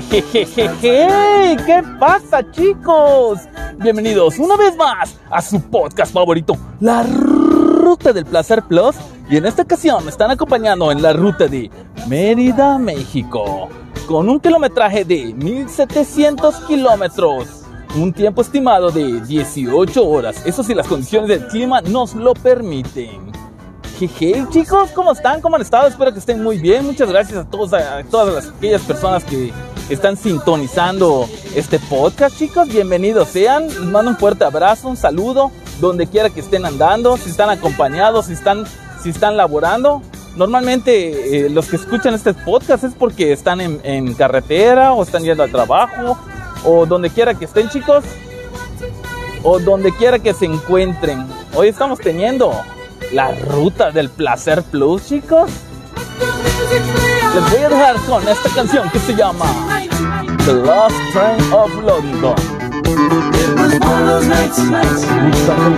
Jejejejeje, ¿qué pasa chicos? Bienvenidos una vez más a su podcast favorito, La Ruta del Placer Plus. Y en esta ocasión me están acompañando en la ruta de Mérida, México, con un kilometraje de 1700 kilómetros. Un tiempo estimado de 18 horas. Eso si las condiciones del clima nos lo permiten. Jeje, chicos, ¿cómo están? ¿Cómo han estado? Espero que estén muy bien. Muchas gracias a, todos, a todas las, aquellas personas que están sintonizando este podcast, chicos. Bienvenidos sean. Les mando un fuerte abrazo, un saludo, donde quiera que estén andando, si están acompañados, si están, si están laborando. Normalmente eh, los que escuchan este podcast es porque están en, en carretera o están yendo al trabajo o donde quiera que estén, chicos. O donde quiera que se encuentren. Hoy estamos teniendo la ruta del placer plus, chicos. Les voy a dejar con esta canción que se llama The Last Train of London. It was one of those nights, nights, placer.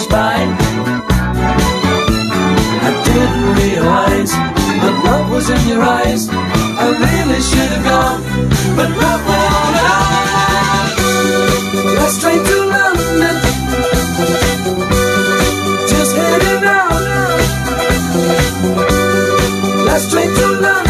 Rushed by. I didn't realize the love was in your eyes. I really should have gone, but love and on. Last train to London, just heading out. Last train to London.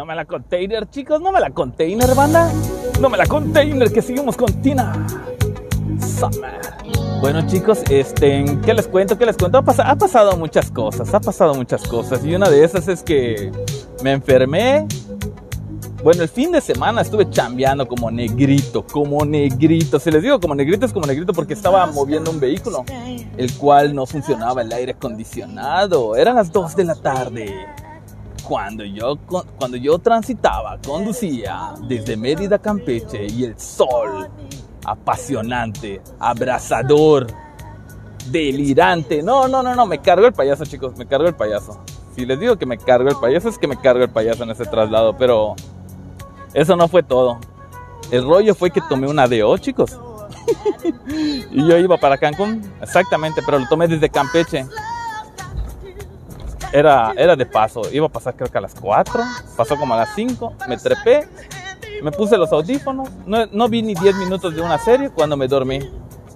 No me la container, chicos, no me la container, banda. No me la container, que seguimos con Tina. Summer. Bueno, chicos, este, ¿qué les cuento? ¿Qué les cuento? Ha, ha pasado muchas cosas, ha pasado muchas cosas. Y una de esas es que me enfermé. Bueno, el fin de semana estuve chambeando como negrito, como negrito. Si les digo como negrito, es como negrito porque estaba moviendo un vehículo, el cual no funcionaba el aire acondicionado. Eran las 2 de la tarde cuando yo, cuando yo transitaba, conducía desde Mérida, Campeche y el sol apasionante, abrasador, delirante. No, no, no, no, me cargo el payaso, chicos, me cargo el payaso. Si les digo que me cargo el payaso, es que me cargo el payaso en ese traslado, pero Eso no fue todo. El rollo fue que tomé una DO, chicos. y yo iba para Cancún, exactamente, pero lo tomé desde Campeche. Era, era de paso, iba a pasar creo que a las 4, pasó como a las 5, me trepé, me puse los audífonos, no, no vi ni 10 minutos de una serie cuando me dormí.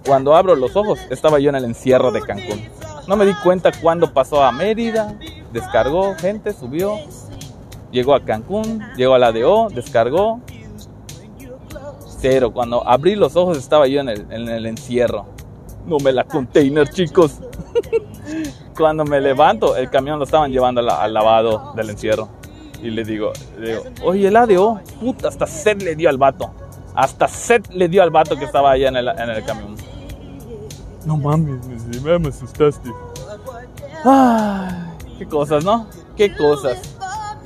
Cuando abro los ojos, estaba yo en el encierro de Cancún. No me di cuenta cuándo pasó a Mérida, descargó gente, subió, llegó a Cancún, llegó a la DO, descargó. Cero, cuando abrí los ojos estaba yo en el, en el encierro. No me la container, chicos. cuando me levanto, el camión lo estaban llevando al, al lavado del encierro. Y le digo, le digo, oye, el ADO, puta, hasta sed le dio al vato. Hasta sed le dio al vato que estaba allá en el, en el camión. No mames, me, me asustaste. Ay, qué cosas, ¿no? Qué cosas.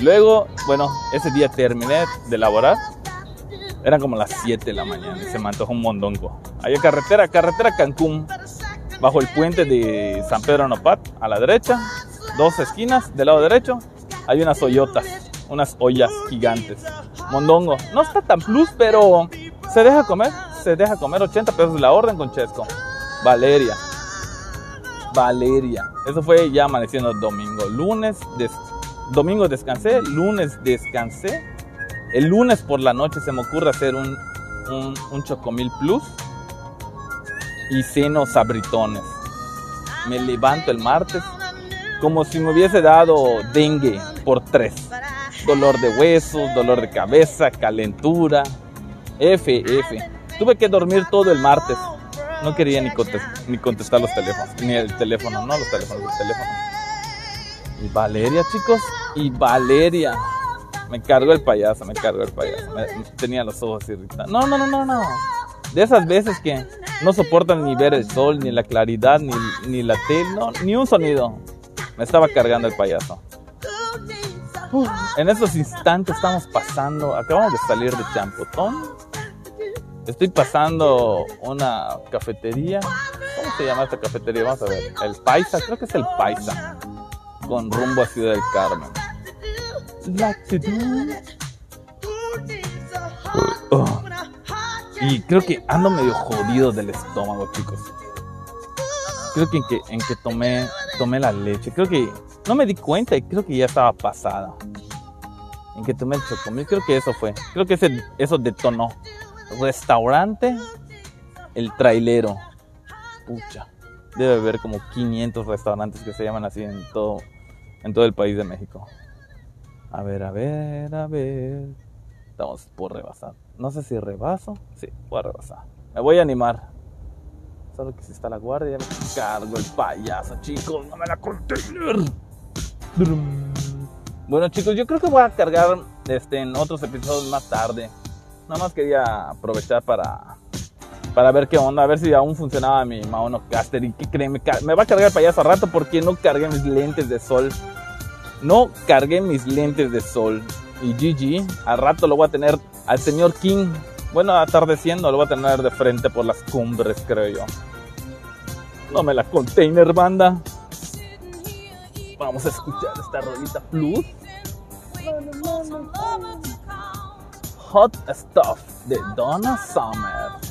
Luego, bueno, ese día terminé de elaborar. Eran como las 7 de la mañana y se me antojó un mondongo. Había carretera, carretera Cancún. Bajo el puente de San Pedro Nopat, a la derecha, dos esquinas del lado derecho, hay unas hoyotas, unas ollas gigantes. Mondongo. No está tan plus, pero se deja comer. Se deja comer 80 pesos la orden con Chesco. Valeria. Valeria. Eso fue ya amaneciendo domingo. Lunes, des- domingo descansé, lunes descansé. El lunes por la noche se me ocurre hacer un, un, chocomil plus y ceno sabritones. Me levanto el martes como si me hubiese dado dengue por tres. Dolor de huesos, dolor de cabeza, calentura. F, F. Tuve que dormir todo el martes. No quería ni, contes- ni contestar los teléfonos, ni el teléfono, no los teléfonos, el teléfono. Y Valeria, chicos, y Valeria. Me cargó el payaso, me cargó el payaso. Me- tenía los ojos irritados. No, no, no, no, no. De esas veces que no soportan ni ver el sol, ni la claridad, ni, ni la tele, no, ni un sonido. Me estaba cargando el payaso. Uf, en estos instantes estamos pasando, acabamos de salir de Champotón. Estoy pasando una cafetería. ¿Cómo se llama esta cafetería? Vamos a ver. El Paisa, creo que es el Paisa. Con rumbo a Ciudad del Carmen. Oh. Y creo que ando medio jodido del estómago, chicos. Creo que en que, en que tomé, tomé la leche. Creo que no me di cuenta y creo que ya estaba pasada. En que tomé el chocomil, creo que eso fue. Creo que ese, eso detonó. Restaurante, el trailero. Pucha. Debe haber como 500 restaurantes que se llaman así en todo, en todo el país de México. A ver, a ver, a ver. Estamos por rebasar. No sé si rebaso. Sí, voy a rebasar. Me voy a animar. Solo que si está la guardia, me cargo el payaso, chicos. No me la container. Brum. Bueno, chicos, yo creo que voy a cargar este, en otros episodios más tarde. Nada más quería aprovechar para, para ver qué onda, a ver si aún funcionaba mi Maono Caster. Y que creen, me, ca- me va a cargar el payaso a rato porque no cargué mis lentes de sol. No cargué mis lentes de sol. Y GG, al rato lo voy a tener al señor King. Bueno, atardeciendo, lo voy a tener de frente por las cumbres, creo yo. No me la container, banda. Vamos a escuchar esta rolita plus. Hot Stuff de Donna Summer.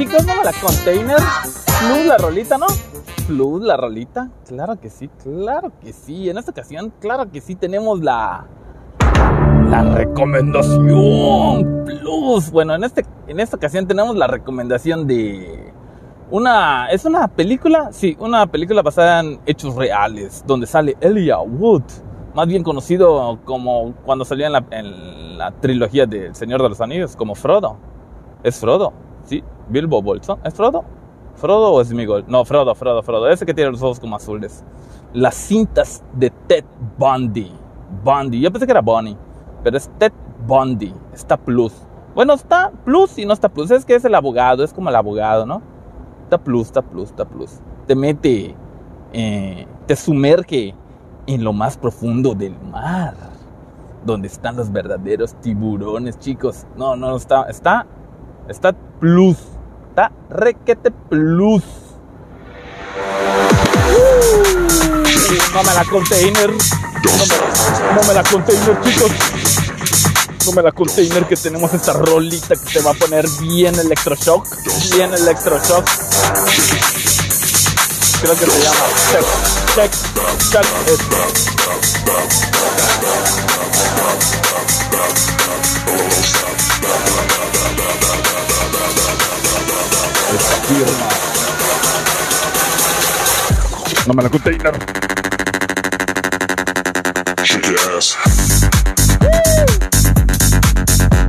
Chicos, no la container. Plus la rolita, ¿no? Plus la rolita. Claro que sí, claro que sí. En esta ocasión, claro que sí, tenemos la. La recomendación Plus. Bueno, en, este, en esta ocasión tenemos la recomendación de. Una. ¿Es una película? Sí, una película basada en hechos reales. Donde sale Elijah Wood. Más bien conocido como cuando salía en la, en la trilogía de El Señor de los Anillos, como Frodo. Es Frodo, sí. Bilbo Bolson. ¿Es Frodo? ¿Frodo o Smigol? No, Frodo, Frodo, Frodo. Ese que tiene los ojos como azules. Las cintas de Ted Bundy. Bundy. Yo pensé que era Bonnie. Pero es Ted Bundy. Está plus. Bueno, está plus y no está plus. Es que es el abogado. Es como el abogado, ¿no? Está plus, está plus, está plus. Te mete. eh, te sumerge en lo más profundo del mar. Donde están los verdaderos tiburones, chicos. No, no, está. Está. Está plus. Está requete plus. No la container. No la container, chicos. No la container que tenemos esta rolita que te va a poner bien electroshock. Bien electroshock. Creo que se llama check. No me la container. Shake your ass.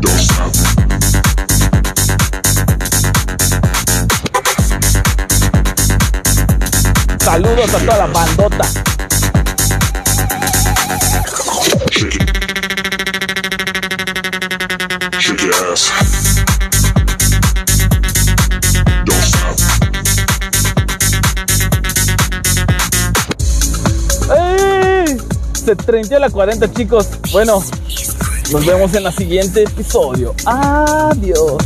Don't stop. Saludos a toda la bandota. Shake it. Shake your ass. de 30 a la 40, chicos. Bueno, nos vemos en la siguiente episodio. Adiós.